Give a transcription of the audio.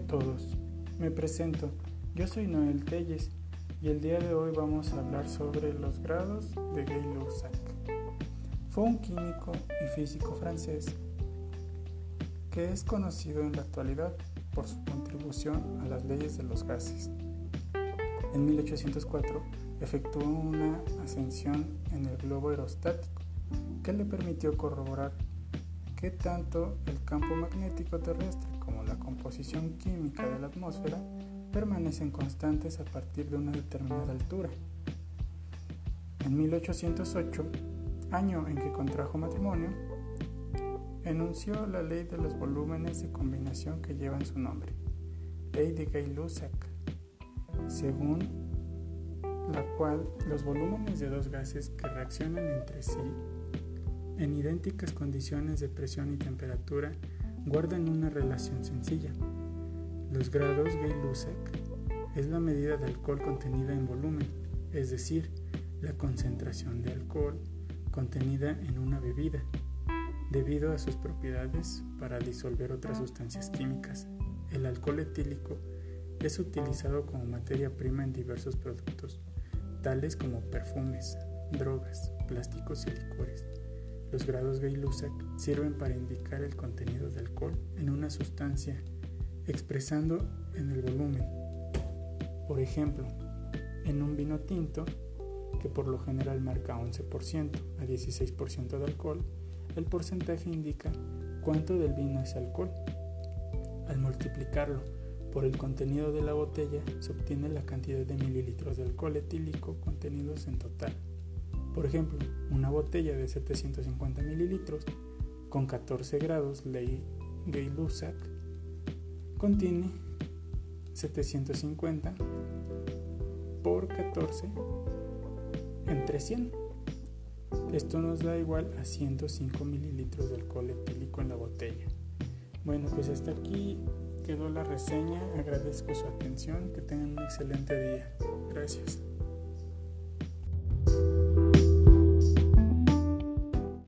todos, me presento, yo soy Noel Telles y el día de hoy vamos a hablar sobre los grados de Gay-Lussac. Fue un químico y físico francés que es conocido en la actualidad por su contribución a las leyes de los gases. En 1804 efectuó una ascensión en el globo aerostático que le permitió corroborar que tanto el campo magnético terrestre como la composición química de la atmósfera permanecen constantes a partir de una determinada altura. En 1808, año en que contrajo matrimonio, enunció la ley de los volúmenes de combinación que llevan su nombre, ley de Gay-Lussac, según la cual los volúmenes de dos gases que reaccionan entre sí en idénticas condiciones de presión y temperatura, guardan una relación sencilla. Los grados Gay-Lussac es la medida de alcohol contenida en volumen, es decir, la concentración de alcohol contenida en una bebida, debido a sus propiedades para disolver otras sustancias químicas. El alcohol etílico es utilizado como materia prima en diversos productos, tales como perfumes, drogas, plásticos y licores. Los grados Gay-Lussac sirven para indicar el contenido de alcohol en una sustancia, expresando en el volumen. Por ejemplo, en un vino tinto, que por lo general marca 11% a 16% de alcohol, el porcentaje indica cuánto del vino es alcohol. Al multiplicarlo por el contenido de la botella, se obtiene la cantidad de mililitros de alcohol etílico contenidos en total. Por ejemplo, una botella de 750 mililitros con 14 grados Gay-Lussac contiene 750 por 14 entre 100. Esto nos da igual a 105 mililitros de alcohol etílico en la botella. Bueno, pues hasta aquí quedó la reseña. Agradezco su atención. Que tengan un excelente día. Gracias.